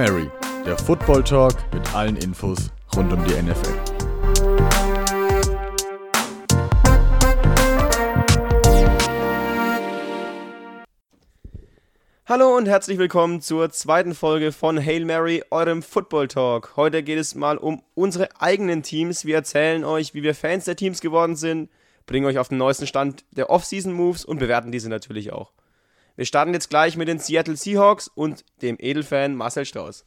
Mary, der Football Talk mit allen Infos rund um die NFL. Hallo und herzlich willkommen zur zweiten Folge von Hail Mary, eurem Football Talk. Heute geht es mal um unsere eigenen Teams. Wir erzählen euch, wie wir Fans der Teams geworden sind, bringen euch auf den neuesten Stand der Off-Season Moves und bewerten diese natürlich auch. Wir starten jetzt gleich mit den Seattle Seahawks und dem Edelfan Marcel Strauß.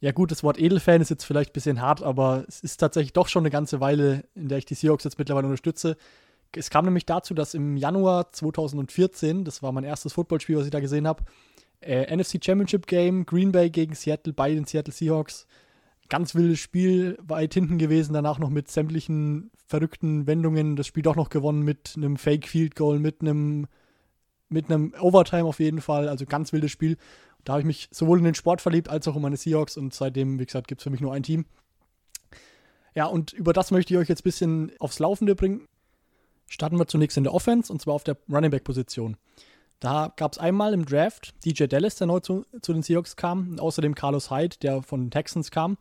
Ja gut, das Wort Edelfan ist jetzt vielleicht ein bisschen hart, aber es ist tatsächlich doch schon eine ganze Weile, in der ich die Seahawks jetzt mittlerweile unterstütze. Es kam nämlich dazu, dass im Januar 2014, das war mein erstes Footballspiel, was ich da gesehen habe, äh, NFC Championship Game, Green Bay gegen Seattle, bei den Seattle Seahawks. Ganz wildes Spiel, weit hinten gewesen, danach noch mit sämtlichen verrückten Wendungen. Das Spiel doch noch gewonnen mit einem Fake Field Goal, mit einem mit einem Overtime auf jeden Fall. Also ganz wildes Spiel. Da habe ich mich sowohl in den Sport verliebt als auch in meine Seahawks und seitdem, wie gesagt, gibt es für mich nur ein Team. Ja, und über das möchte ich euch jetzt ein bisschen aufs Laufende bringen. Starten wir zunächst in der Offense und zwar auf der Running Back Position. Da gab es einmal im Draft DJ Dallas, der neu zu, zu den Seahawks kam, und außerdem Carlos Hyde, der von den Texans kam.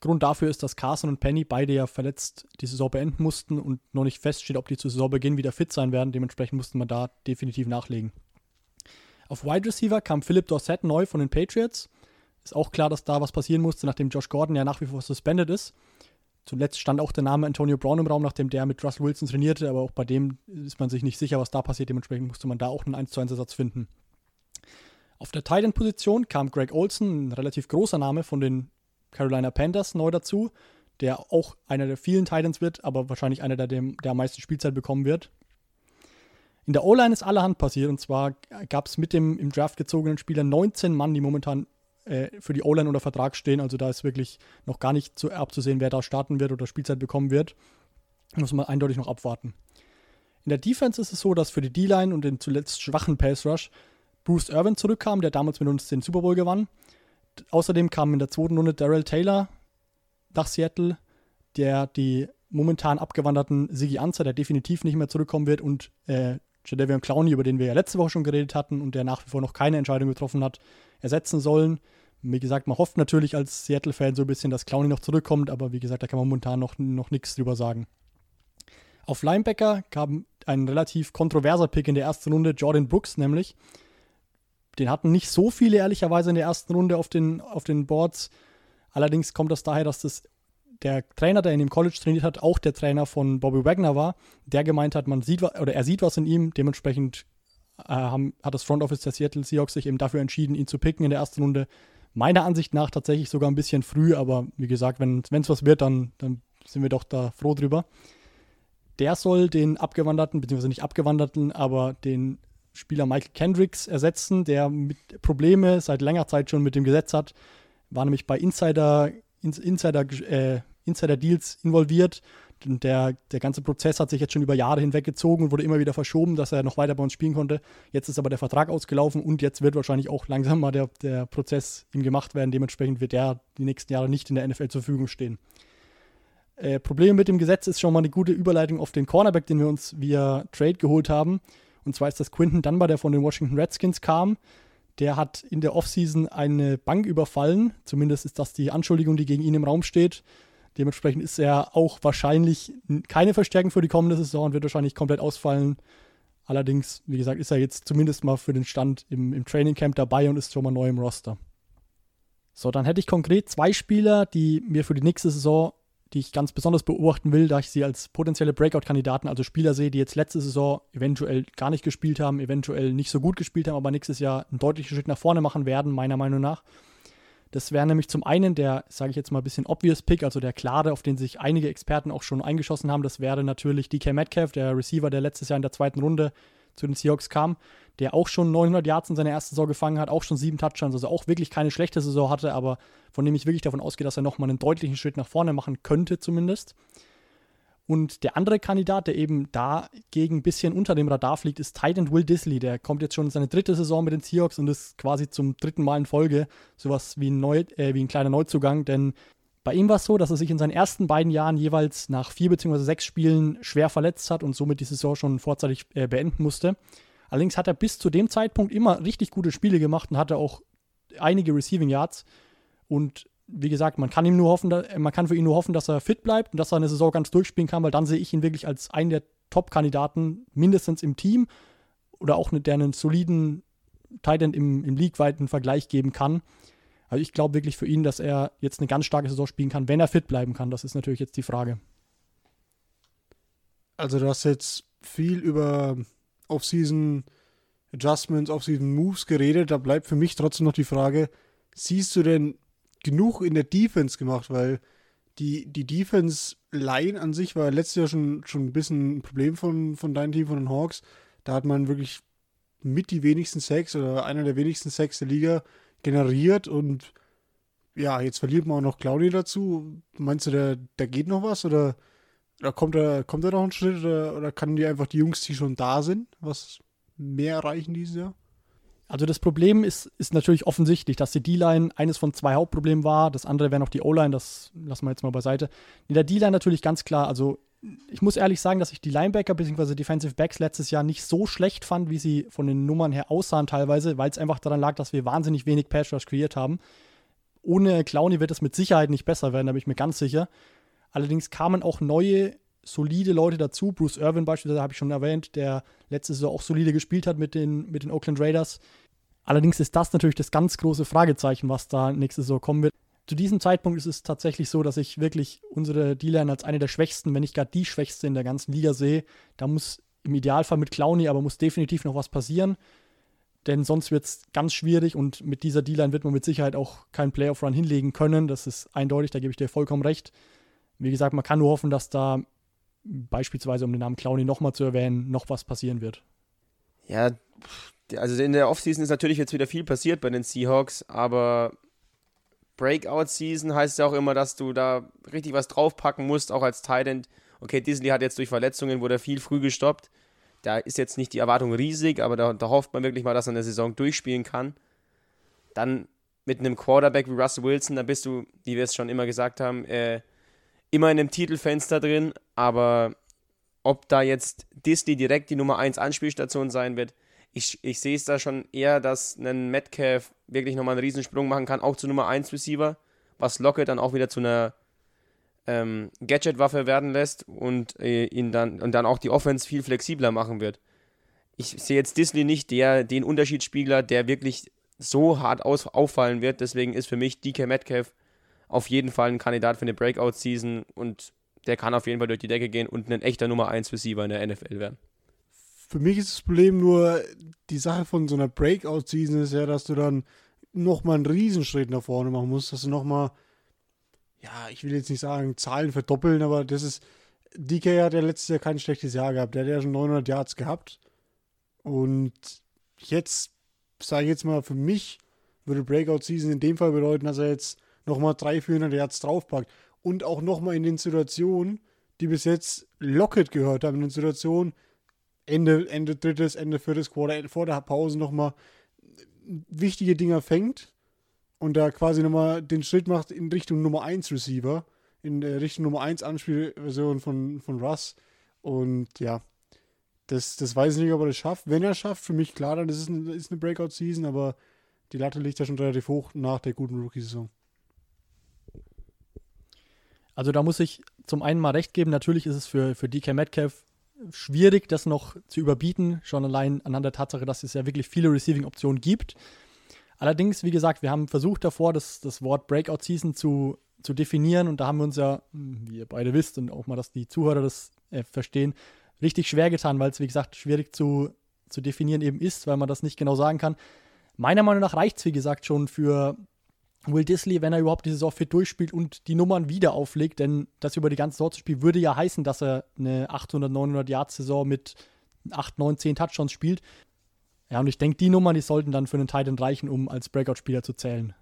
Grund dafür ist, dass Carson und Penny beide ja verletzt die Saison beenden mussten und noch nicht feststeht, ob die zu Saisonbeginn wieder fit sein werden. Dementsprechend musste man da definitiv nachlegen. Auf Wide Receiver kam Philip Dorsett neu von den Patriots. Ist auch klar, dass da was passieren musste, nachdem Josh Gordon ja nach wie vor suspended ist. Zuletzt stand auch der Name Antonio Brown im Raum, nachdem der mit Russell Wilson trainierte, aber auch bei dem ist man sich nicht sicher, was da passiert. Dementsprechend musste man da auch einen 1 zu 1 Ersatz finden. Auf der Titan-Position kam Greg Olson, ein relativ großer Name von den Carolina Panthers neu dazu, der auch einer der vielen Titans wird, aber wahrscheinlich einer, der, dem, der am meisten Spielzeit bekommen wird. In der O-Line ist allerhand passiert und zwar gab es mit dem im Draft gezogenen Spieler 19 Mann, die momentan äh, für die O-Line unter Vertrag stehen. Also da ist wirklich noch gar nicht zu, abzusehen, wer da starten wird oder Spielzeit bekommen wird. Muss man eindeutig noch abwarten. In der Defense ist es so, dass für die D-Line und den zuletzt schwachen Pass Rush Bruce Irvin zurückkam, der damals mit uns den Super Bowl gewann außerdem kam in der zweiten Runde Daryl Taylor nach Seattle, der die momentan abgewanderten Sigi Anzer, der definitiv nicht mehr zurückkommen wird, und äh, Jadavion Clowney, über den wir ja letzte Woche schon geredet hatten und der nach wie vor noch keine Entscheidung getroffen hat, ersetzen sollen. Wie gesagt, man hofft natürlich als Seattle-Fan so ein bisschen, dass Clowney noch zurückkommt, aber wie gesagt, da kann man momentan noch, noch nichts drüber sagen. Auf Linebacker kam ein relativ kontroverser Pick in der ersten Runde, Jordan Brooks nämlich, den hatten nicht so viele ehrlicherweise in der ersten Runde auf den, auf den Boards. Allerdings kommt das daher, dass das der Trainer, der in dem College trainiert hat, auch der Trainer von Bobby Wagner war, der gemeint hat, man sieht oder er sieht was in ihm, dementsprechend äh, haben, hat das Front Office der Seattle Seahawks sich eben dafür entschieden, ihn zu picken in der ersten Runde. Meiner Ansicht nach tatsächlich sogar ein bisschen früh, aber wie gesagt, wenn es was wird, dann, dann sind wir doch da froh drüber. Der soll den abgewanderten, beziehungsweise nicht abgewanderten, aber den Spieler Michael Kendricks ersetzen, der mit Probleme seit längerer Zeit schon mit dem Gesetz hat. War nämlich bei Insider, Insider, äh, Insider Deals involviert. Der, der ganze Prozess hat sich jetzt schon über Jahre hinweg gezogen und wurde immer wieder verschoben, dass er noch weiter bei uns spielen konnte. Jetzt ist aber der Vertrag ausgelaufen und jetzt wird wahrscheinlich auch langsam mal der, der Prozess ihm gemacht werden. Dementsprechend wird er die nächsten Jahre nicht in der NFL zur Verfügung stehen. Äh, Problem mit dem Gesetz ist schon mal eine gute Überleitung auf den Cornerback, den wir uns via Trade geholt haben. Und zwar ist das Quinton Dunbar, der von den Washington Redskins kam. Der hat in der Offseason eine Bank überfallen. Zumindest ist das die Anschuldigung, die gegen ihn im Raum steht. Dementsprechend ist er auch wahrscheinlich keine Verstärkung für die kommende Saison und wird wahrscheinlich komplett ausfallen. Allerdings, wie gesagt, ist er jetzt zumindest mal für den Stand im, im Training Camp dabei und ist schon mal neu im Roster. So, dann hätte ich konkret zwei Spieler, die mir für die nächste Saison die ich ganz besonders beobachten will, da ich sie als potenzielle Breakout-Kandidaten, also Spieler sehe, die jetzt letzte Saison eventuell gar nicht gespielt haben, eventuell nicht so gut gespielt haben, aber nächstes Jahr einen deutlichen Schritt nach vorne machen werden, meiner Meinung nach. Das wäre nämlich zum einen der, sage ich jetzt mal ein bisschen obvious Pick, also der klare, auf den sich einige Experten auch schon eingeschossen haben. Das wäre natürlich DK Metcalf, der Receiver, der letztes Jahr in der zweiten Runde zu den Seahawks kam, der auch schon 900 Yards in seiner ersten Saison gefangen hat, auch schon sieben Touchdowns, also auch wirklich keine schlechte Saison hatte, aber von dem ich wirklich davon ausgehe, dass er nochmal einen deutlichen Schritt nach vorne machen könnte zumindest. Und der andere Kandidat, der eben dagegen ein bisschen unter dem Radar fliegt, ist Titan Will Disley. Der kommt jetzt schon in seine dritte Saison mit den Seahawks und ist quasi zum dritten Mal in Folge sowas wie ein, Neu äh, wie ein kleiner Neuzugang, denn bei ihm war es so, dass er sich in seinen ersten beiden Jahren jeweils nach vier bzw. sechs Spielen schwer verletzt hat und somit die Saison schon vorzeitig äh, beenden musste. Allerdings hat er bis zu dem Zeitpunkt immer richtig gute Spiele gemacht und hatte auch einige Receiving Yards. Und wie gesagt, man kann ihm nur hoffen, man kann für ihn nur hoffen, dass er fit bleibt und dass er eine Saison ganz durchspielen kann, weil dann sehe ich ihn wirklich als einen der Top-Kandidaten, mindestens im Team oder auch der einen soliden Titan im, im league-weiten Vergleich geben kann. Also ich glaube wirklich für ihn, dass er jetzt eine ganz starke Saison spielen kann, wenn er fit bleiben kann. Das ist natürlich jetzt die Frage. Also du hast jetzt viel über Off-Season Adjustments, Off-Season Moves geredet. Da bleibt für mich trotzdem noch die Frage, siehst du denn genug in der Defense gemacht? Weil die, die Defense-Line an sich war letztes Jahr schon, schon ein bisschen ein Problem von, von deinem Team, von den Hawks. Da hat man wirklich mit die wenigsten Sacks oder einer der wenigsten Sacks der Liga generiert und ja, jetzt verliert man auch noch Claudia dazu. Meinst du, da, da geht noch was oder, oder kommt, da, kommt da noch ein Schritt oder, oder kann die einfach die Jungs, die schon da sind, was mehr erreichen dieses Jahr? Also das Problem ist, ist natürlich offensichtlich, dass die D-Line eines von zwei Hauptproblemen war. Das andere wäre noch die O-Line, das lassen wir jetzt mal beiseite. In der D-Line natürlich ganz klar, also ich muss ehrlich sagen, dass ich die Linebacker bzw. Defensive Backs letztes Jahr nicht so schlecht fand, wie sie von den Nummern her aussahen teilweise, weil es einfach daran lag, dass wir wahnsinnig wenig Pass Rush kreiert haben. Ohne Clowny wird es mit Sicherheit nicht besser werden, da bin ich mir ganz sicher. Allerdings kamen auch neue, solide Leute dazu. Bruce Irvin beispielsweise habe ich schon erwähnt, der letzte Saison auch solide gespielt hat mit den, mit den Oakland Raiders. Allerdings ist das natürlich das ganz große Fragezeichen, was da nächste Saison kommen wird zu diesem Zeitpunkt ist es tatsächlich so, dass ich wirklich unsere D-Line als eine der schwächsten, wenn nicht gar die schwächste in der ganzen Liga sehe. Da muss im Idealfall mit Clowny, aber muss definitiv noch was passieren. Denn sonst wird es ganz schwierig und mit dieser D-Line wird man mit Sicherheit auch keinen Playoff-Run hinlegen können. Das ist eindeutig, da gebe ich dir vollkommen recht. Wie gesagt, man kann nur hoffen, dass da beispielsweise, um den Namen Clowny nochmal zu erwähnen, noch was passieren wird. Ja, also in der Offseason ist natürlich jetzt wieder viel passiert bei den Seahawks, aber Breakout-Season heißt ja auch immer, dass du da richtig was draufpacken musst, auch als Tight Okay, Disney hat jetzt durch Verletzungen, wurde viel früh gestoppt. Da ist jetzt nicht die Erwartung riesig, aber da, da hofft man wirklich mal, dass er eine Saison durchspielen kann. Dann mit einem Quarterback wie Russell Wilson, da bist du, wie wir es schon immer gesagt haben, äh, immer in einem Titelfenster drin, aber ob da jetzt Disney direkt die Nummer 1 Anspielstation sein wird, ich, ich sehe es da schon eher, dass ein Metcalf wirklich nochmal einen Riesensprung machen kann, auch zu Nummer 1 Receiver, was Lockett dann auch wieder zu einer ähm, Gadget-Waffe werden lässt und äh, ihn dann und dann auch die Offense viel flexibler machen wird. Ich sehe jetzt Disney nicht der, den Unterschiedsspiegler, der wirklich so hart aus, auffallen wird. Deswegen ist für mich DK Metcalf auf jeden Fall ein Kandidat für eine Breakout-Season und der kann auf jeden Fall durch die Decke gehen und ein echter Nummer 1 Receiver in der NFL werden für mich ist das Problem nur, die Sache von so einer Breakout-Season ist ja, dass du dann nochmal einen Riesenschritt nach vorne machen musst, dass du nochmal, ja, ich will jetzt nicht sagen, Zahlen verdoppeln, aber das ist, DK hat ja letztes Jahr kein schlechtes Jahr gehabt, der hat ja schon 900 Yards gehabt. Und jetzt, sage ich jetzt mal, für mich würde Breakout-Season in dem Fall bedeuten, dass er jetzt nochmal 300, 400 Yards draufpackt. Und auch nochmal in den Situationen, die bis jetzt Lockett gehört haben, in den Situationen, Ende, Ende drittes, Ende viertes Quarter, vor der Pause nochmal wichtige Dinger fängt und da quasi nochmal den Schritt macht in Richtung Nummer 1 Receiver, in Richtung Nummer 1 Anspielversion von, von Russ. Und ja, das, das weiß ich nicht, ob er das schafft. Wenn er es schafft, für mich klar, dann ist es eine, ist eine Breakout-Season, aber die Latte liegt ja schon relativ hoch nach der guten Rookie-Saison. Also da muss ich zum einen mal recht geben, natürlich ist es für, für DK Metcalf schwierig, das noch zu überbieten, schon allein anhand der Tatsache, dass es ja wirklich viele Receiving-Optionen gibt. Allerdings, wie gesagt, wir haben versucht davor, das, das Wort Breakout Season zu, zu definieren und da haben wir uns ja, wie ihr beide wisst und auch mal, dass die Zuhörer das äh, verstehen, richtig schwer getan, weil es, wie gesagt, schwierig zu, zu definieren eben ist, weil man das nicht genau sagen kann. Meiner Meinung nach reicht es, wie gesagt, schon für Will Disley, wenn er überhaupt die Saison fit durchspielt und die Nummern wieder auflegt, denn das über die ganze Saison zu spielen, würde ja heißen, dass er eine 800, 900 Yard Saison mit 8, 9, 10 Touchdowns spielt. Ja, und ich denke, die Nummern, die sollten dann für einen Titan reichen, um als Breakout-Spieler zu zählen.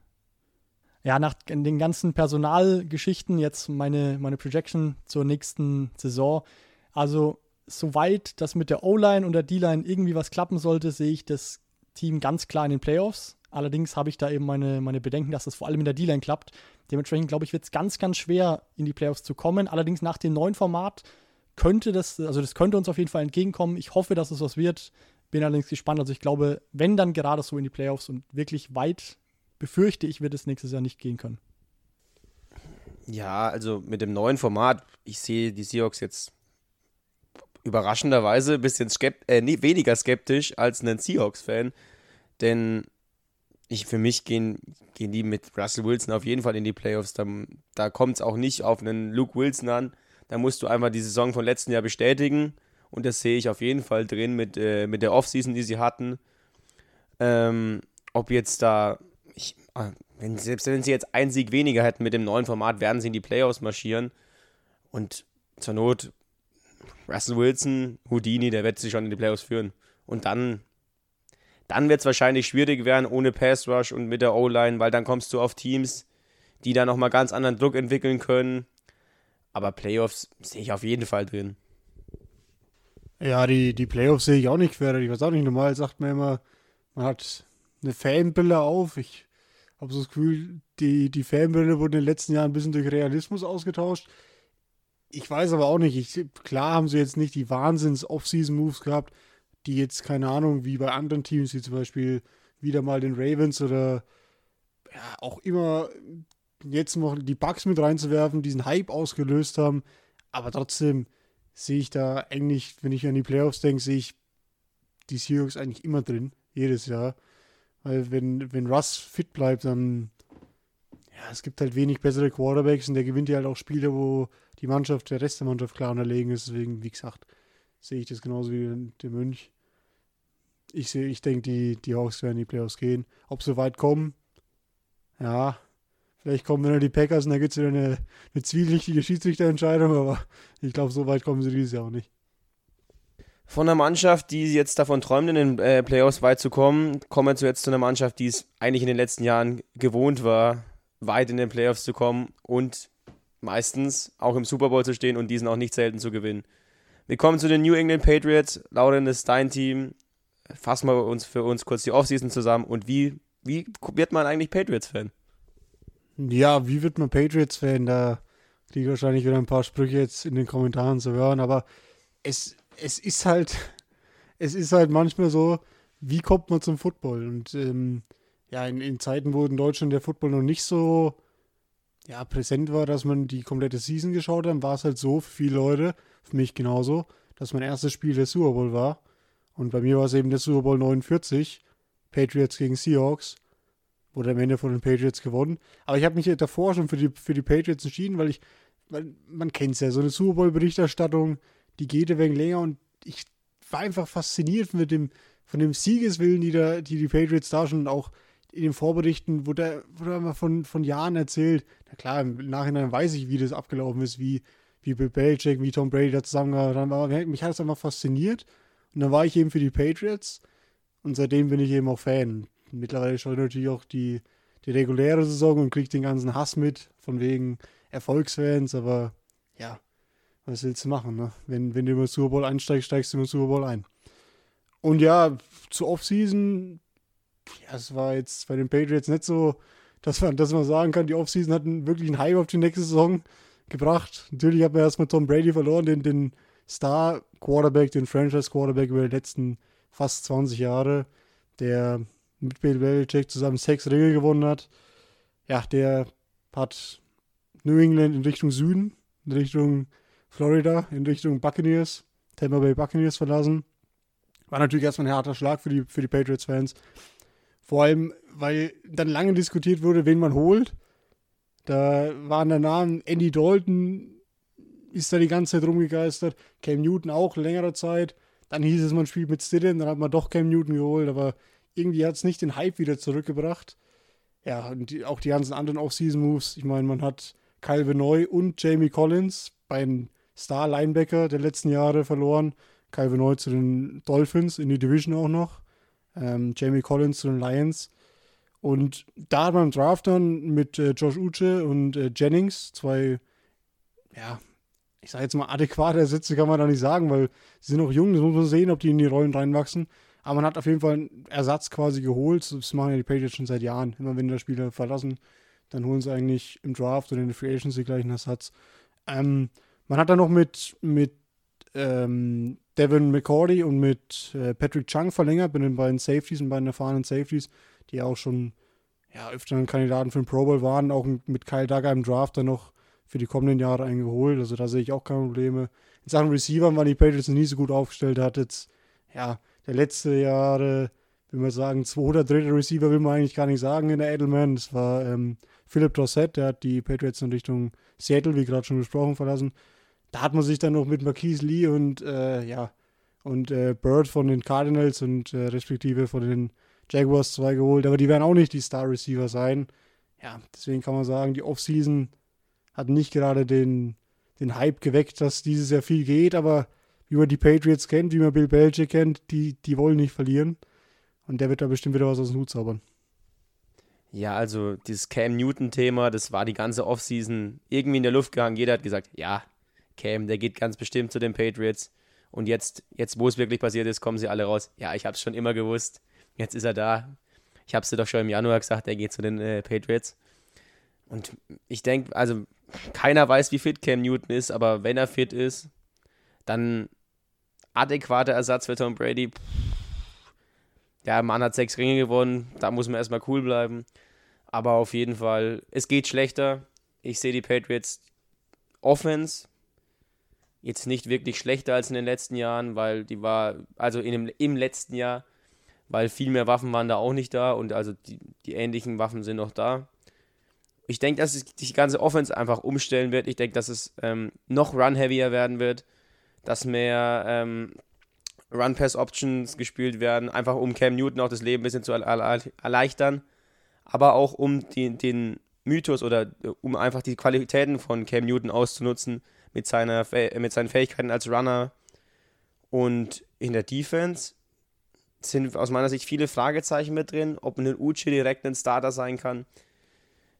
Ja, nach den ganzen Personalgeschichten, jetzt meine, meine Projection zur nächsten Saison. Also, soweit das mit der O-Line und der D-Line irgendwie was klappen sollte, sehe ich das Team ganz klar in den Playoffs. Allerdings habe ich da eben meine, meine Bedenken, dass das vor allem in der D-Line klappt. Dementsprechend glaube ich, wird es ganz, ganz schwer, in die Playoffs zu kommen. Allerdings nach dem neuen Format könnte das, also das könnte uns auf jeden Fall entgegenkommen. Ich hoffe, dass es was wird. Bin allerdings gespannt. Also ich glaube, wenn dann gerade so in die Playoffs und wirklich weit befürchte ich, wird es nächstes Jahr nicht gehen können. Ja, also mit dem neuen Format, ich sehe die Seahawks jetzt überraschenderweise ein bisschen skept äh, weniger skeptisch als ein Seahawks-Fan. Denn ich, für mich gehen, gehen die mit Russell Wilson auf jeden Fall in die Playoffs. Da, da kommt es auch nicht auf einen Luke Wilson an. Da musst du einfach die Saison von letzten Jahr bestätigen. Und das sehe ich auf jeden Fall drin mit, äh, mit der Offseason, die sie hatten. Ähm, ob jetzt da, ich, ah, wenn, selbst wenn sie jetzt einen Sieg weniger hätten mit dem neuen Format, werden sie in die Playoffs marschieren. Und zur Not Russell Wilson, Houdini, der wird sich schon in die Playoffs führen. Und dann, dann wird es wahrscheinlich schwierig werden ohne Pass Rush und mit der O-Line, weil dann kommst du auf Teams, die da nochmal ganz anderen Druck entwickeln können. Aber Playoffs sehe ich auf jeden Fall drin. Ja, die, die Playoffs sehe ich auch nicht quer. Ich weiß auch nicht, normal sagt man immer, man hat eine Fanbrille auf. Ich habe so das Gefühl, die, die Fanbrille wurde in den letzten Jahren ein bisschen durch Realismus ausgetauscht. Ich weiß aber auch nicht, ich, klar haben sie jetzt nicht die Wahnsinns-Off-Season-Moves gehabt, die jetzt, keine Ahnung, wie bei anderen Teams, wie zum Beispiel wieder mal den Ravens oder ja, auch immer jetzt noch die Bugs mit reinzuwerfen, diesen Hype ausgelöst haben. Aber trotzdem sehe ich da eigentlich, wenn ich an die Playoffs denke, sehe ich die Seahawks eigentlich immer drin, jedes Jahr. Weil wenn, wenn Russ fit bleibt, dann ja, es gibt halt wenig bessere Quarterbacks und der gewinnt ja halt auch Spiele, wo die Mannschaft, der Rest der Mannschaft klar unterlegen ist. Deswegen, wie gesagt, sehe ich das genauso wie der Mönch. Ich ich denke, die, die Hawks werden in die Playoffs gehen. Ob sie weit kommen, ja, vielleicht kommen wieder die Packers und dann gibt es wieder eine, eine zwielichtige Schiedsrichterentscheidung, aber ich glaube, so weit kommen sie dieses Jahr auch nicht. Von einer Mannschaft, die jetzt davon träumt, in den äh, Playoffs weit zu kommen, kommen wir jetzt zu einer Mannschaft, die es eigentlich in den letzten Jahren gewohnt war, weit in den Playoffs zu kommen und meistens auch im Super Bowl zu stehen und diesen auch nicht selten zu gewinnen. Wir kommen zu den New England Patriots. Lauren ist dein Team. Fassen wir uns für uns kurz die Offseason zusammen und wie, wie wird man eigentlich Patriots-Fan? Ja, wie wird man Patriots-Fan? Da kriege ich wahrscheinlich wieder ein paar Sprüche jetzt in den Kommentaren zu hören, aber es, es ist halt, es ist halt manchmal so, wie kommt man zum Football? Und ähm, ja, in, in Zeiten, wo in Deutschland der Football noch nicht so ja, präsent war, dass man die komplette Season geschaut hat, war es halt so für viele Leute, für mich genauso, dass mein erstes Spiel der Super Bowl war. Und bei mir war es eben der Super Bowl 49, Patriots gegen Seahawks. Wurde am Ende von den Patriots gewonnen. Aber ich habe mich davor schon für die, für die Patriots entschieden, weil ich, weil man kennt es ja, so eine Super Bowl-Berichterstattung, die geht ein wenig länger und ich war einfach fasziniert mit dem, von dem Siegeswillen, die, da, die die Patriots da schon auch in den Vorberichten wurde, wurde immer von, von Jahren erzählt. Na klar, im Nachhinein weiß ich, wie das abgelaufen ist, wie, wie Bill Belichick, wie Tom Brady da zusammengearbeitet haben. Aber mich hat es einfach fasziniert. Und dann war ich eben für die Patriots. Und seitdem bin ich eben auch Fan. Mittlerweile schaue ich natürlich auch die, die reguläre Saison und kriege den ganzen Hass mit, von wegen Erfolgsfans. Aber ja, was willst du machen? Ne? Wenn, wenn du über Super Bowl einsteigst, steigst du über Super Bowl ein. Und ja, zur Offseason ja, es war jetzt bei den Patriots nicht so, dass man, dass man sagen kann, die Offseason hat einen, wirklich einen Hype auf die nächste Saison gebracht. Natürlich hat man erstmal Tom Brady verloren, den, den Star-Quarterback, den Franchise-Quarterback über die letzten fast 20 Jahre, der mit Bill Belichick zusammen sechs Ringe gewonnen hat. Ja, der hat New England in Richtung Süden, in Richtung Florida, in Richtung Buccaneers, Tampa Bay Buccaneers verlassen. War natürlich erstmal ein harter Schlag für die, für die Patriots-Fans. Vor allem, weil dann lange diskutiert wurde, wen man holt. Da waren der Namen Andy Dalton, ist da die ganze Zeit rumgegeistert. Cam Newton auch längere Zeit. Dann hieß es, man spielt mit Stidham, dann hat man doch Cam Newton geholt, aber irgendwie hat es nicht den Hype wieder zurückgebracht. Ja, und die, auch die ganzen anderen Off-Season-Moves. Ich meine, man hat Kyle Benoit und Jamie Collins, beiden Star-Linebacker der letzten Jahre verloren. Kyle Benoit zu den Dolphins in die Division auch noch ähm, Jamie Collins zu den Lions. Und da beim Draft dann mit äh, Josh Uche und äh, Jennings, zwei, ja, ich sage jetzt mal adäquate Ersätze kann man da nicht sagen, weil sie sind noch jung, das muss man sehen, ob die in die Rollen reinwachsen. Aber man hat auf jeden Fall einen Ersatz quasi geholt. Das machen ja die Patriots schon seit Jahren. Immer wenn die Spieler verlassen, dann holen sie eigentlich im Draft oder in der Free Agency gleich einen Ersatz. Ähm, man hat dann noch mit, mit ähm, Devin McCordy und mit äh, Patrick Chung verlängert, mit den beiden Safeties und beiden erfahrenen Safeties, die auch schon ja, öfter Kandidaten für den Pro Bowl waren, auch mit Kyle Duggar im Draft dann noch für die kommenden Jahre eingeholt. Also da sehe ich auch keine Probleme. In Sachen Receiver waren die Patriots nie so gut aufgestellt. Hat jetzt, ja, der letzte Jahre, will man sagen, zwei oder dritte Receiver will man eigentlich gar nicht sagen in der Edelman. Das war ähm, Philip Dorsett, der hat die Patriots in Richtung Seattle, wie gerade schon besprochen, verlassen. Da hat man sich dann noch mit Marquise Lee und, äh, ja, und äh, Bird von den Cardinals und äh, respektive von den Jaguars zwei geholt, aber die werden auch nicht die Star-Receiver sein. Ja, deswegen kann man sagen, die Offseason hat nicht gerade den, den Hype geweckt, dass dieses Jahr viel geht, aber wie man die Patriots kennt, wie man Bill Belichick kennt, die, die wollen nicht verlieren. Und der wird da bestimmt wieder was aus dem Hut zaubern. Ja, also dieses Cam Newton-Thema, das war die ganze Offseason irgendwie in der Luft gehangen. Jeder hat gesagt, ja, Cam, der geht ganz bestimmt zu den Patriots. Und jetzt, jetzt wo es wirklich passiert ist, kommen sie alle raus. Ja, ich habe es schon immer gewusst. Jetzt ist er da. Ich habe es dir doch schon im Januar gesagt, er geht zu den äh, Patriots. Und ich denke, also keiner weiß, wie fit Cam Newton ist, aber wenn er fit ist, dann adäquater Ersatz für Tom Brady. Der Mann hat sechs Ringe gewonnen, da muss man erstmal cool bleiben. Aber auf jeden Fall, es geht schlechter. Ich sehe die Patriots Offense jetzt nicht wirklich schlechter als in den letzten Jahren, weil die war, also in dem, im letzten Jahr weil viel mehr Waffen waren da auch nicht da und also die, die ähnlichen Waffen sind noch da. Ich denke, dass sich die ganze Offense einfach umstellen wird. Ich denke, dass es ähm, noch run-heavier werden wird, dass mehr ähm, Run-Pass-Options gespielt werden, einfach um Cam Newton auch das Leben ein bisschen zu erleichtern, aber auch um die, den Mythos oder um einfach die Qualitäten von Cam Newton auszunutzen mit, seiner, mit seinen Fähigkeiten als Runner. Und in der Defense sind aus meiner Sicht viele Fragezeichen mit drin, ob ein Uchi direkt ein Starter sein kann.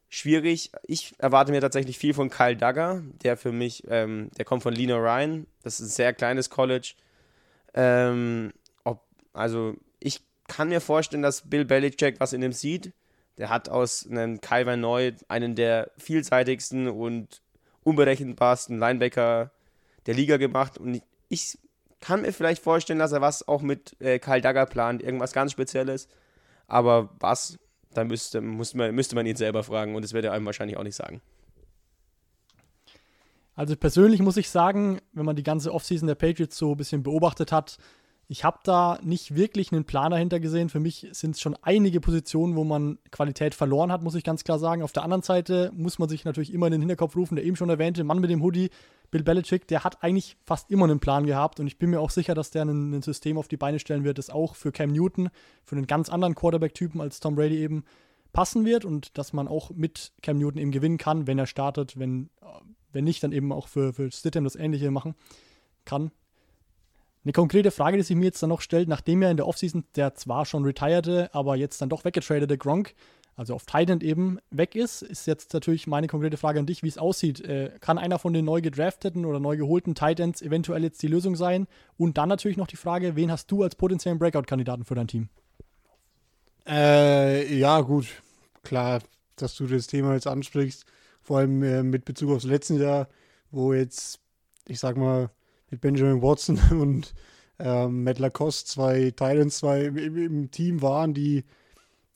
Schwierig. Ich erwarte mir tatsächlich viel von Kyle Duggar, der für mich, ähm, der kommt von Lino Ryan. Das ist ein sehr kleines College. Ähm, ob, also ich kann mir vorstellen, dass Bill Belichick was in dem sieht. Der hat aus einem Kyle Neu einen der vielseitigsten und unberechenbarsten Linebacker der Liga gemacht. Und ich kann mir vielleicht vorstellen, dass er was auch mit äh, Karl Dagger plant, irgendwas ganz Spezielles. Aber was, da müsste, müsste, man, müsste man ihn selber fragen und das wird er einem wahrscheinlich auch nicht sagen. Also persönlich muss ich sagen, wenn man die ganze Offseason der Patriots so ein bisschen beobachtet hat, ich habe da nicht wirklich einen Plan dahinter gesehen. Für mich sind es schon einige Positionen, wo man Qualität verloren hat, muss ich ganz klar sagen. Auf der anderen Seite muss man sich natürlich immer in den Hinterkopf rufen, der eben schon erwähnte Mann mit dem Hoodie, Bill Belichick, der hat eigentlich fast immer einen Plan gehabt und ich bin mir auch sicher, dass der ein, System auf die Beine stellen wird, das auch für Cam Newton, für einen ganz anderen Quarterback-Typen als Tom Brady eben passen wird und dass man auch mit Cam Newton eben gewinnen kann, wenn er startet, wenn, wenn nicht, dann eben auch für, für Stidham das Ähnliche machen kann. Eine konkrete Frage, die sich mir jetzt dann noch stellt, nachdem er in der Offseason der zwar schon retired, aber jetzt dann doch weggetradete Gronk, also auf Titan eben weg ist, ist jetzt natürlich meine konkrete Frage an dich, wie es aussieht. Äh, kann einer von den neu gedrafteten oder neu geholten Titans eventuell jetzt die Lösung sein? Und dann natürlich noch die Frage, wen hast du als potenziellen Breakout-Kandidaten für dein Team? Äh, ja, gut. Klar, dass du das Thema jetzt ansprichst, vor allem äh, mit Bezug aufs letzte Jahr, wo jetzt, ich sag mal, mit Benjamin Watson und ähm, Matt Lacoste zwei Titans, zwei im, im, Team waren, die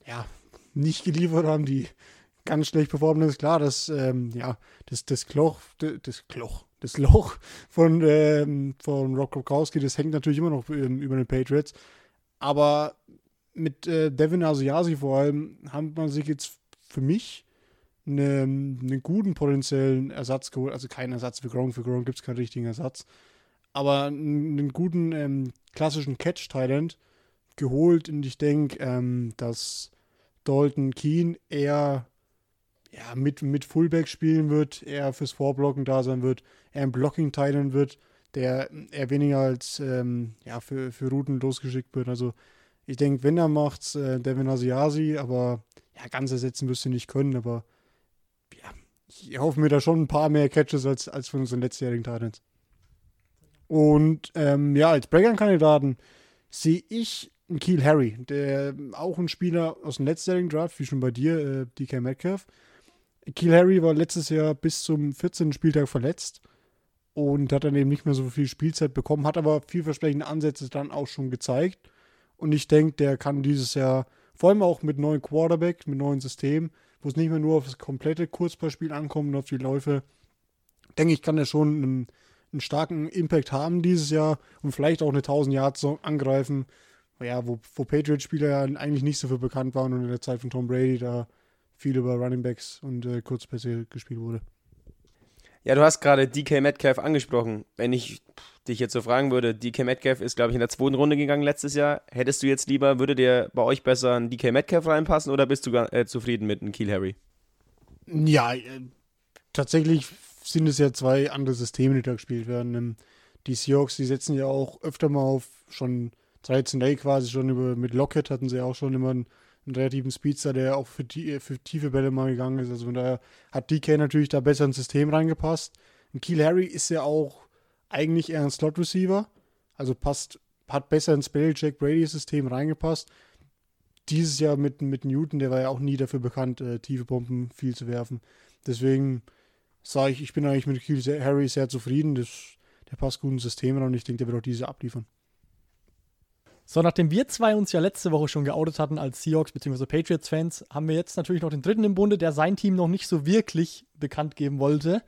ja nicht geliefert haben, die ganz schlecht performen. Das ist klar, dass ähm, ja, das, das Kloch, das Kloch, das Loch von, ähm, von Rock Rokowski, das hängt natürlich immer noch ähm, über den Patriots. Aber mit äh, Devin Asiasi vor allem hat man sich jetzt für mich einen, einen guten potenziellen Ersatz geholt. Also kein Ersatz für Gronk. Für Gronk gibt es keinen richtigen Ersatz aber einen guten ähm, klassischen Catch-Talent geholt und ich denke, ähm, dass Dalton Keen eher ja, mit, mit Fullback spielen wird, eher fürs Vorblocken da sein wird, eher ein Blocking-Talent wird, der eher weniger als ähm, ja, für, für Routen losgeschickt wird. Also ich denke, wenn er macht, äh, Devin Asiasi, aber ja, ganz ersetzen wirst du nicht können, aber ja, ich hoffe mir da schon ein paar mehr Catches als, als von unseren letztjährigen Titans. Und ähm, ja, als Breakern-Kandidaten sehe ich einen Keel Harry, der auch ein Spieler aus dem letztjährigen Draft, wie schon bei dir, äh, DK Metcalf. Keel Harry war letztes Jahr bis zum 14. Spieltag verletzt und hat dann eben nicht mehr so viel Spielzeit bekommen, hat aber vielversprechende Ansätze dann auch schon gezeigt. Und ich denke, der kann dieses Jahr Vor allem auch mit neuen Quarterback, mit neuen System, wo es nicht mehr nur auf das komplette Kurzpassspiel ankommt und auf die Läufe. Denke ich, kann er schon einen, einen starken Impact haben dieses Jahr und vielleicht auch eine 1000 Yards angreifen. Ja, wo, wo Patriots-Spieler ja eigentlich nicht so für bekannt waren und in der Zeit von Tom Brady da viel über Running Backs und äh, Kurzpässe gespielt wurde. Ja, du hast gerade DK Metcalf angesprochen. Wenn ich dich jetzt so fragen würde, DK Metcalf ist, glaube ich, in der zweiten Runde gegangen letztes Jahr. Hättest du jetzt lieber, würde dir bei euch besser ein DK Metcalf reinpassen oder bist du äh, zufrieden mit einem Kiel Harry? Ja, äh, tatsächlich sind es ja zwei andere Systeme, die da gespielt werden. Ähm, die Seahawks, die setzen ja auch öfter mal auf schon 13A quasi schon über, mit Lockett hatten sie auch schon immer einen, einen relativen Speedster, der auch für, die, für tiefe Bälle mal gegangen ist. Also von daher hat DK natürlich da besser ins System reingepasst. Und Kiel Harry ist ja auch eigentlich eher ein Slot-Receiver. Also passt, hat besser ins Belichick-Brady-System reingepasst. Dieses Jahr mit, mit Newton, der war ja auch nie dafür bekannt, äh, tiefe Bomben viel zu werfen. Deswegen sage ich, ich bin eigentlich mit Kiel Harry sehr zufrieden. Das, der passt gut ins System und ich denke, der wird auch diese abliefern. So, nachdem wir zwei uns ja letzte Woche schon geoutet hatten als Seahawks bzw. Patriots-Fans, haben wir jetzt natürlich noch den dritten im Bunde, der sein Team noch nicht so wirklich bekannt geben wollte.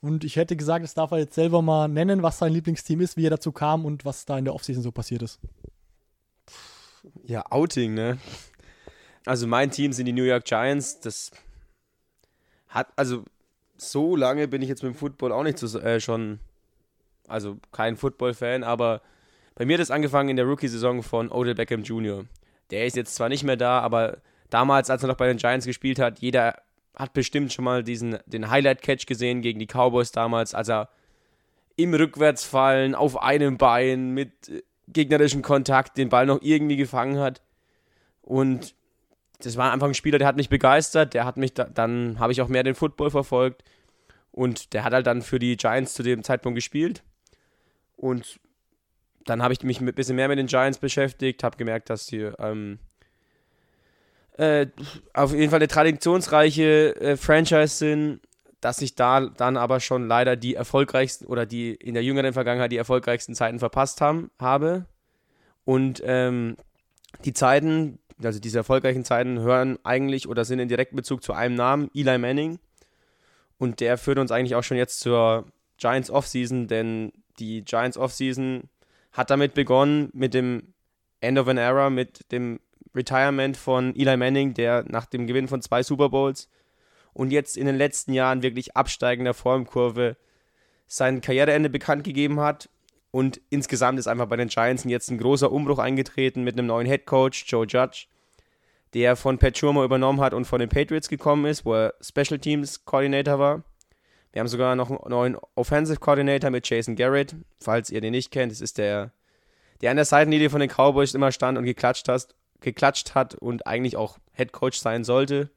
Und ich hätte gesagt, das darf er jetzt selber mal nennen, was sein Lieblingsteam ist, wie er dazu kam und was da in der Offseason so passiert ist. Ja, Outing, ne? Also mein Team sind die New York Giants. Das hat, also so lange bin ich jetzt mit dem Football auch nicht so, äh, schon, also kein Football-Fan, aber bei mir hat es angefangen in der Rookie-Saison von Odell Beckham Jr. Der ist jetzt zwar nicht mehr da, aber damals, als er noch bei den Giants gespielt hat, jeder hat bestimmt schon mal diesen, den Highlight-Catch gesehen gegen die Cowboys damals, als er im Rückwärtsfallen auf einem Bein mit äh, gegnerischem Kontakt den Ball noch irgendwie gefangen hat. Und das war einfach ein Spieler, der hat mich begeistert. Der hat mich da, dann habe ich auch mehr den Football verfolgt. Und der hat halt dann für die Giants zu dem Zeitpunkt gespielt. Und dann habe ich mich ein bisschen mehr mit den Giants beschäftigt, habe gemerkt, dass die ähm, äh, auf jeden Fall eine traditionsreiche äh, Franchise sind, dass ich da dann aber schon leider die erfolgreichsten oder die in der jüngeren Vergangenheit die erfolgreichsten Zeiten verpasst haben, habe. Und ähm, die Zeiten, also diese erfolgreichen Zeiten, hören eigentlich oder sind in direktem Bezug zu einem Namen, Eli Manning. Und der führt uns eigentlich auch schon jetzt zur Giants Offseason, denn die Giants Offseason hat damit begonnen mit dem End of an Era, mit dem Retirement von Eli Manning, der nach dem Gewinn von zwei Super Bowls und jetzt in den letzten Jahren wirklich absteigender Formkurve sein Karriereende bekannt gegeben hat. Und insgesamt ist einfach bei den Giants jetzt ein großer Umbruch eingetreten mit einem neuen Head Coach, Joe Judge, der von Pat Schurmer übernommen hat und von den Patriots gekommen ist, wo er Special Teams Coordinator war. Wir haben sogar noch einen neuen Offensive Coordinator mit Jason Garrett, falls ihr den nicht kennt. Das ist der, der an der Seitenlinie von den Cowboys immer stand und geklatscht hat geklatscht hat und eigentlich auch Head Coach sein sollte.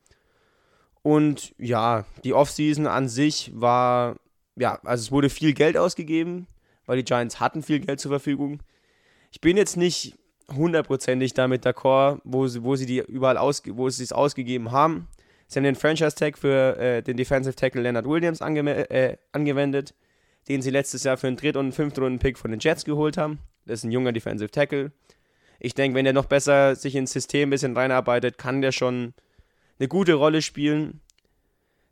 Und ja, die Offseason an sich war, ja, also es wurde viel Geld ausgegeben, weil die Giants hatten viel Geld zur Verfügung. Ich bin jetzt nicht hundertprozentig damit d'accord, wo sie, wo sie die überall aus, wo sie es ausgegeben haben. Sie haben den Franchise Tag für äh, den Defensive Tackle Leonard Williams ange äh, angewendet, den sie letztes Jahr für einen Dritt- und Fünftrunden-Pick von den Jets geholt haben. Das ist ein junger Defensive Tackle. Ich denke, wenn der noch besser sich ins System ein bisschen reinarbeitet, kann der schon eine gute Rolle spielen.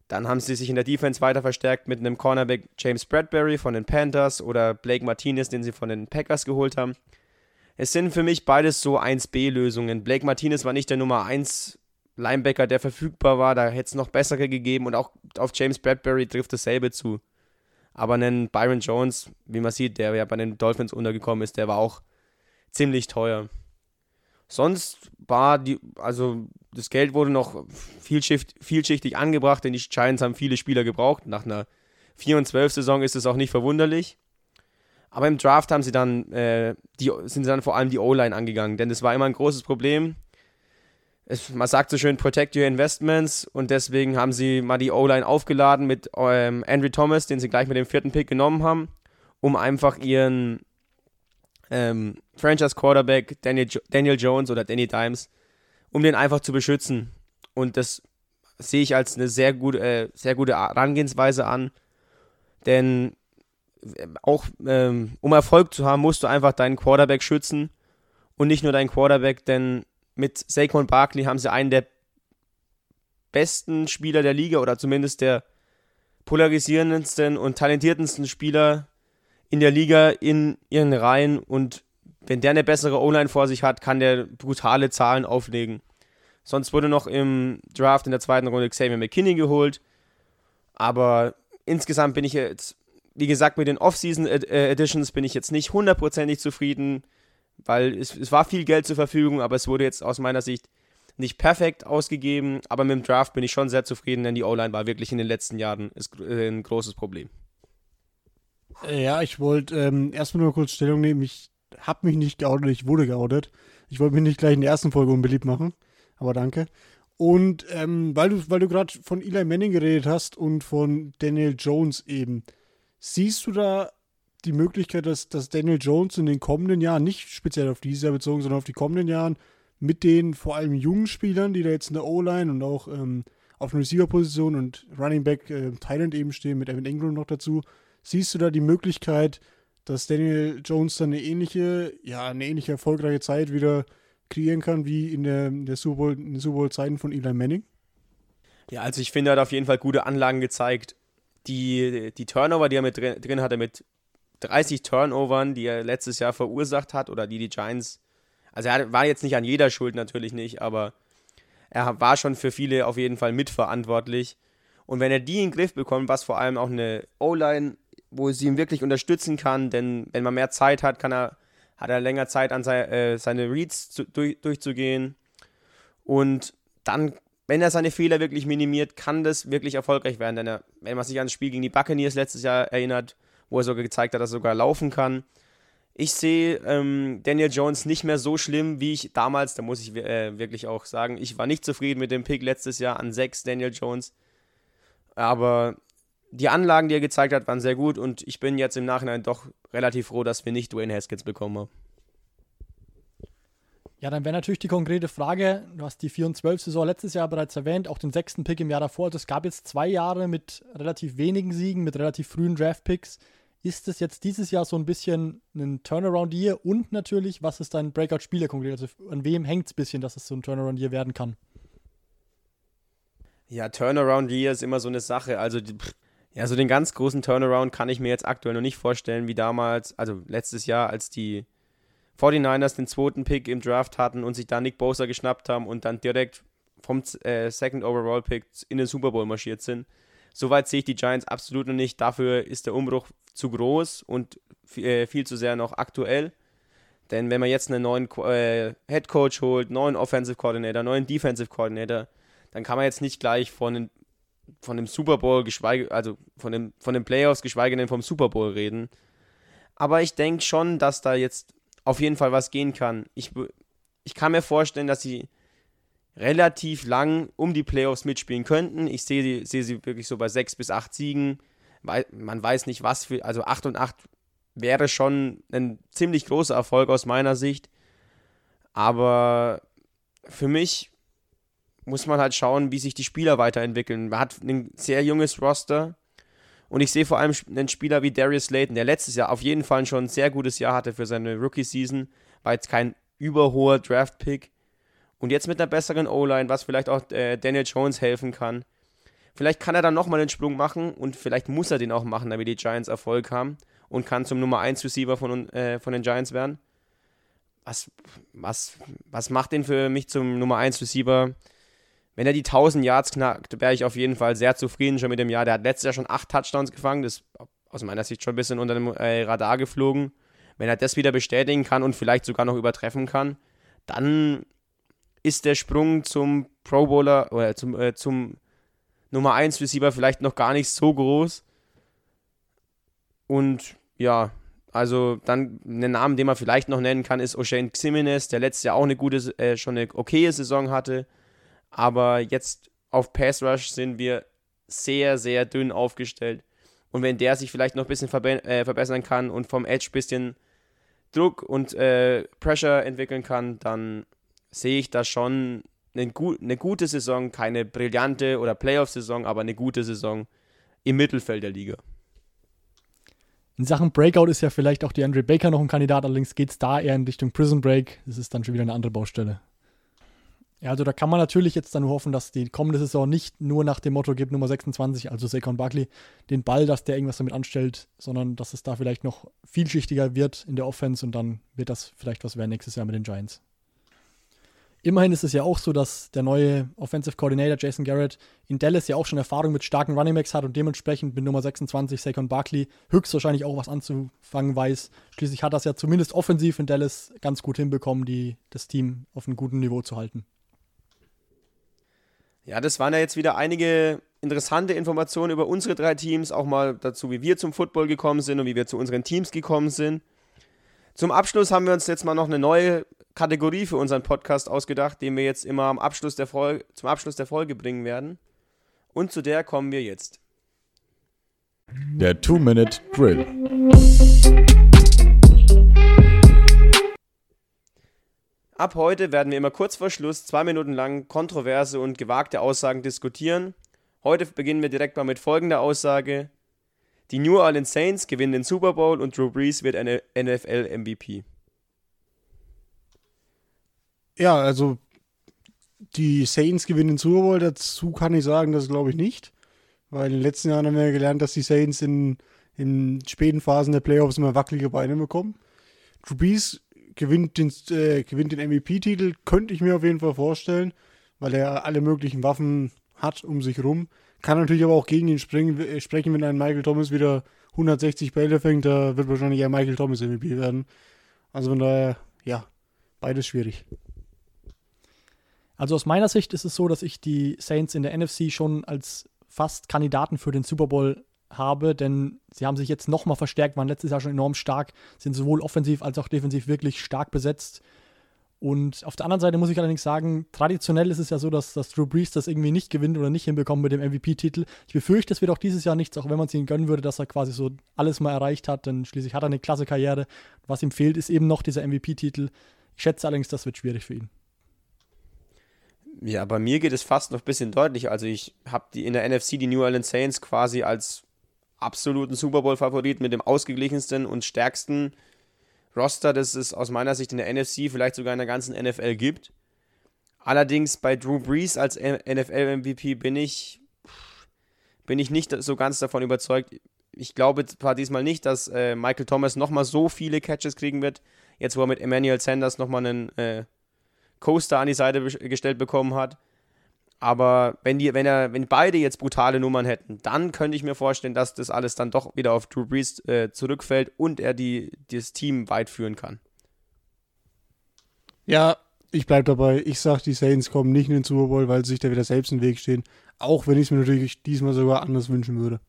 Dann haben sie sich in der Defense weiter verstärkt mit einem Cornerback James Bradbury von den Panthers oder Blake Martinez, den sie von den Packers geholt haben. Es sind für mich beides so 1B-Lösungen. Blake Martinez war nicht der Nummer 1 Linebacker, der verfügbar war. Da hätte es noch bessere gegeben und auch auf James Bradbury trifft dasselbe zu. Aber einen Byron Jones, wie man sieht, der ja bei den Dolphins untergekommen ist, der war auch ziemlich teuer. Sonst war die, also das Geld wurde noch vielschicht, vielschichtig angebracht, denn die Giants haben viele Spieler gebraucht. Nach einer 4 und 12 Saison ist es auch nicht verwunderlich. Aber im Draft haben sie dann, äh, die, sind sie dann vor allem die O-Line angegangen, denn das war immer ein großes Problem. Es, man sagt so schön, protect your investments und deswegen haben sie mal die O-Line aufgeladen mit ähm, Andrew Thomas, den sie gleich mit dem vierten Pick genommen haben, um einfach ihren ähm, Franchise Quarterback Daniel, jo Daniel Jones oder Danny Dimes, um den einfach zu beschützen. Und das sehe ich als eine sehr gute, äh, sehr gute Herangehensweise an. Denn äh, auch ähm, um Erfolg zu haben, musst du einfach deinen Quarterback schützen. Und nicht nur deinen Quarterback, denn mit Saquon Barkley haben sie einen der besten Spieler der Liga oder zumindest der polarisierendsten und talentiertesten Spieler in der Liga in ihren Reihen und wenn der eine bessere O-Line vor sich hat, kann der brutale Zahlen auflegen. Sonst wurde noch im Draft in der zweiten Runde Xavier McKinney geholt. Aber insgesamt bin ich jetzt, wie gesagt, mit den Off-Season Editions bin ich jetzt nicht hundertprozentig zufrieden, weil es, es war viel Geld zur Verfügung, aber es wurde jetzt aus meiner Sicht nicht perfekt ausgegeben. Aber mit dem Draft bin ich schon sehr zufrieden, denn die O-Line war wirklich in den letzten Jahren äh, ein großes Problem. Ja, ich wollte ähm, erstmal nur kurz Stellung nehmen. Ich habe mich nicht geoutet, ich wurde geoutet. Ich wollte mich nicht gleich in der ersten Folge unbeliebt machen, aber danke. Und ähm, weil du, weil du gerade von Eli Manning geredet hast und von Daniel Jones eben, siehst du da die Möglichkeit, dass, dass Daniel Jones in den kommenden Jahren, nicht speziell auf dieses Jahr bezogen, sondern auf die kommenden Jahren, mit den vor allem jungen Spielern, die da jetzt in der O-Line und auch ähm, auf der Receiver-Position und Running Back äh, Thailand eben stehen, mit Evan Ingram noch dazu, siehst du da die Möglichkeit, dass Daniel Jones dann eine ähnliche, ja, eine ähnliche erfolgreiche Zeit wieder kreieren kann wie in der, der Super Bowl, in Super Bowl Zeiten von Eli Manning? Ja, also ich finde, er hat auf jeden Fall gute Anlagen gezeigt. Die, die Turnover, die er mit drin, drin hatte, mit 30 Turnovern, die er letztes Jahr verursacht hat oder die die Giants, also er war jetzt nicht an jeder Schuld natürlich nicht, aber er war schon für viele auf jeden Fall mitverantwortlich. Und wenn er die in den Griff bekommt, was vor allem auch eine O-Line wo sie ihn wirklich unterstützen kann, denn wenn man mehr Zeit hat, kann er, hat er länger Zeit, an sei, äh, seine Reads zu, durch, durchzugehen. Und dann, wenn er seine Fehler wirklich minimiert, kann das wirklich erfolgreich werden. Denn er, wenn man sich an das Spiel gegen die Buccaneers letztes Jahr erinnert, wo er sogar gezeigt hat, dass er sogar laufen kann. Ich sehe ähm, Daniel Jones nicht mehr so schlimm, wie ich damals, da muss ich äh, wirklich auch sagen, ich war nicht zufrieden mit dem Pick letztes Jahr an 6 Daniel Jones. Aber die Anlagen, die er gezeigt hat, waren sehr gut und ich bin jetzt im Nachhinein doch relativ froh, dass wir nicht Dwayne Haskins bekommen haben. Ja, dann wäre natürlich die konkrete Frage, du hast die 4 und 12 Saison letztes Jahr bereits erwähnt, auch den sechsten Pick im Jahr davor. Also es gab jetzt zwei Jahre mit relativ wenigen Siegen, mit relativ frühen Draft-Picks. Ist es jetzt dieses Jahr so ein bisschen ein Turnaround-Year? Und natürlich, was ist dein Breakout-Spieler konkret? Also an wem hängt es ein bisschen, dass es so ein Turnaround-Year werden kann? Ja, Turnaround-Year ist immer so eine Sache. Also pff, ja, so den ganz großen Turnaround kann ich mir jetzt aktuell noch nicht vorstellen, wie damals, also letztes Jahr, als die 49ers den zweiten Pick im Draft hatten und sich da Nick Bosa geschnappt haben und dann direkt vom äh, Second Overall Pick in den Super Bowl marschiert sind. Soweit sehe ich die Giants absolut noch nicht. Dafür ist der Umbruch zu groß und äh, viel zu sehr noch aktuell. Denn wenn man jetzt einen neuen äh, Head Coach holt, neuen Offensive Coordinator, neuen Defensive Coordinator, dann kann man jetzt nicht gleich von den von dem Super Bowl, geschweige, also von, dem, von den Playoffs, geschweige denn vom Super Bowl reden. Aber ich denke schon, dass da jetzt auf jeden Fall was gehen kann. Ich, ich kann mir vorstellen, dass sie relativ lang um die Playoffs mitspielen könnten. Ich sehe seh sie wirklich so bei sechs bis acht Siegen. Man weiß nicht, was für. Also 8 und 8 wäre schon ein ziemlich großer Erfolg aus meiner Sicht. Aber für mich muss man halt schauen, wie sich die Spieler weiterentwickeln. Man hat ein sehr junges Roster und ich sehe vor allem einen Spieler wie Darius Slayton, der letztes Jahr auf jeden Fall schon ein sehr gutes Jahr hatte für seine Rookie-Season, war jetzt kein überhoher Draft-Pick und jetzt mit einer besseren O-Line, was vielleicht auch äh, Daniel Jones helfen kann. Vielleicht kann er dann nochmal den Sprung machen und vielleicht muss er den auch machen, damit die Giants Erfolg haben und kann zum Nummer 1 Receiver von, äh, von den Giants werden. Was, was, was macht den für mich zum Nummer 1 Receiver? Wenn er die 1000 Yards knackt, wäre ich auf jeden Fall sehr zufrieden schon mit dem Jahr. Der hat letztes Jahr schon 8 Touchdowns gefangen, das ist aus meiner Sicht schon ein bisschen unter dem äh, Radar geflogen. Wenn er das wieder bestätigen kann und vielleicht sogar noch übertreffen kann, dann ist der Sprung zum Pro Bowler oder zum, äh, zum Nummer 1 Receiver vielleicht noch gar nicht so groß. Und ja, also dann einen Namen, den man vielleicht noch nennen kann, ist O'Shane Ximenez, der letztes Jahr auch eine gute, äh, schon eine okaye Saison hatte. Aber jetzt auf Pass Rush sind wir sehr, sehr dünn aufgestellt. Und wenn der sich vielleicht noch ein bisschen verbe äh, verbessern kann und vom Edge ein bisschen Druck und äh, Pressure entwickeln kann, dann sehe ich da schon eine, gu eine gute Saison, keine brillante oder Playoff-Saison, aber eine gute Saison im Mittelfeld der Liga. In Sachen Breakout ist ja vielleicht auch die Andre Baker noch ein Kandidat, allerdings geht es da eher in Richtung Prison Break. Das ist dann schon wieder eine andere Baustelle. Ja, also da kann man natürlich jetzt dann hoffen, dass die kommende Saison nicht nur nach dem Motto gibt, Nummer 26, also Saquon Buckley, den Ball, dass der irgendwas damit anstellt, sondern dass es da vielleicht noch vielschichtiger wird in der Offense und dann wird das vielleicht was werden nächstes Jahr mit den Giants. Immerhin ist es ja auch so, dass der neue Offensive Coordinator Jason Garrett in Dallas ja auch schon Erfahrung mit starken Runningbacks hat und dementsprechend mit Nummer 26 Saquon Barkley höchstwahrscheinlich auch was anzufangen weiß. Schließlich hat das ja zumindest offensiv in Dallas ganz gut hinbekommen, die, das Team auf einem guten Niveau zu halten. Ja, das waren ja jetzt wieder einige interessante Informationen über unsere drei Teams, auch mal dazu, wie wir zum Football gekommen sind und wie wir zu unseren Teams gekommen sind. Zum Abschluss haben wir uns jetzt mal noch eine neue Kategorie für unseren Podcast ausgedacht, den wir jetzt immer am Abschluss der Folge, zum Abschluss der Folge bringen werden. Und zu der kommen wir jetzt. Der Two-Minute-Drill. Ab heute werden wir immer kurz vor Schluss zwei Minuten lang kontroverse und gewagte Aussagen diskutieren. Heute beginnen wir direkt mal mit folgender Aussage. Die New Orleans Saints gewinnen den Super Bowl und Drew Brees wird eine NFL MVP. Ja, also die Saints gewinnen den Super Bowl. Dazu kann ich sagen, das glaube ich nicht. Weil in den letzten Jahren haben wir gelernt, dass die Saints in, in späten Phasen der Playoffs immer wackelige Beine bekommen. Drew Brees gewinnt den, äh, gewinnt den MVP-Titel, könnte ich mir auf jeden Fall vorstellen, weil er alle möglichen Waffen hat um sich rum. Kann natürlich aber auch gegen ihn springen, äh, sprechen, wenn ein Michael Thomas wieder 160 Bälle fängt, da wird wahrscheinlich eher Michael Thomas MVP werden. Also von daher, ja, beides schwierig. Also aus meiner Sicht ist es so, dass ich die Saints in der NFC schon als fast Kandidaten für den Super Bowl habe, denn sie haben sich jetzt nochmal verstärkt, waren letztes Jahr schon enorm stark, sind sowohl offensiv als auch defensiv wirklich stark besetzt. Und auf der anderen Seite muss ich allerdings sagen, traditionell ist es ja so, dass, dass Drew Brees das irgendwie nicht gewinnt oder nicht hinbekommt mit dem MVP-Titel. Ich befürchte, es wird auch dieses Jahr nichts, auch wenn man es ihm gönnen würde, dass er quasi so alles mal erreicht hat, denn schließlich hat er eine klasse Karriere. Was ihm fehlt, ist eben noch dieser MVP-Titel. Ich schätze allerdings, das wird schwierig für ihn. Ja, bei mir geht es fast noch ein bisschen deutlich. Also ich habe die in der NFC die New Orleans Saints quasi als absoluten Super Bowl-Favorit mit dem ausgeglichensten und stärksten Roster, das es aus meiner Sicht in der NFC, vielleicht sogar in der ganzen NFL gibt. Allerdings bei Drew Brees als NFL-MVP bin ich, bin ich nicht so ganz davon überzeugt. Ich glaube zwar diesmal nicht, dass äh, Michael Thomas nochmal so viele Catches kriegen wird, jetzt wo er mit Emmanuel Sanders nochmal einen äh, Coaster an die Seite gestellt bekommen hat. Aber wenn, die, wenn, er, wenn beide jetzt brutale Nummern hätten, dann könnte ich mir vorstellen, dass das alles dann doch wieder auf Drew Brees äh, zurückfällt und er die, das Team weit führen kann. Ja, ich bleibe dabei. Ich sage, die Saints kommen nicht in den Super Bowl, weil sie sich da wieder selbst im Weg stehen. Auch wenn ich es mir natürlich diesmal sogar anders wünschen würde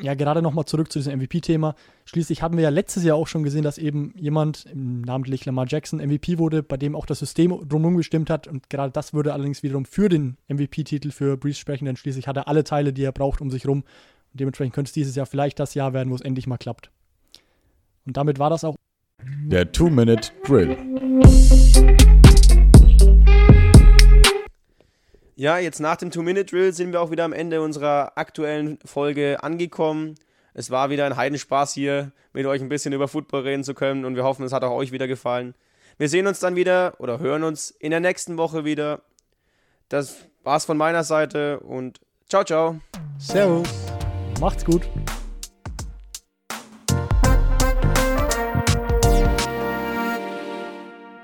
ja, gerade nochmal zurück zu diesem MVP-Thema. Schließlich hatten wir ja letztes Jahr auch schon gesehen, dass eben jemand, namentlich Lamar Jackson, MVP wurde, bei dem auch das System drumherum gestimmt hat. Und gerade das würde allerdings wiederum für den MVP-Titel für Breeze sprechen, denn schließlich hat er alle Teile, die er braucht, um sich rum. Und dementsprechend könnte es dieses Jahr vielleicht das Jahr werden, wo es endlich mal klappt. Und damit war das auch der Two-Minute-Drill. Ja, jetzt nach dem Two-Minute-Drill sind wir auch wieder am Ende unserer aktuellen Folge angekommen. Es war wieder ein Heidenspaß hier, mit euch ein bisschen über Football reden zu können und wir hoffen, es hat auch euch wieder gefallen. Wir sehen uns dann wieder oder hören uns in der nächsten Woche wieder. Das war's von meiner Seite und ciao, ciao. Servus. Macht's gut.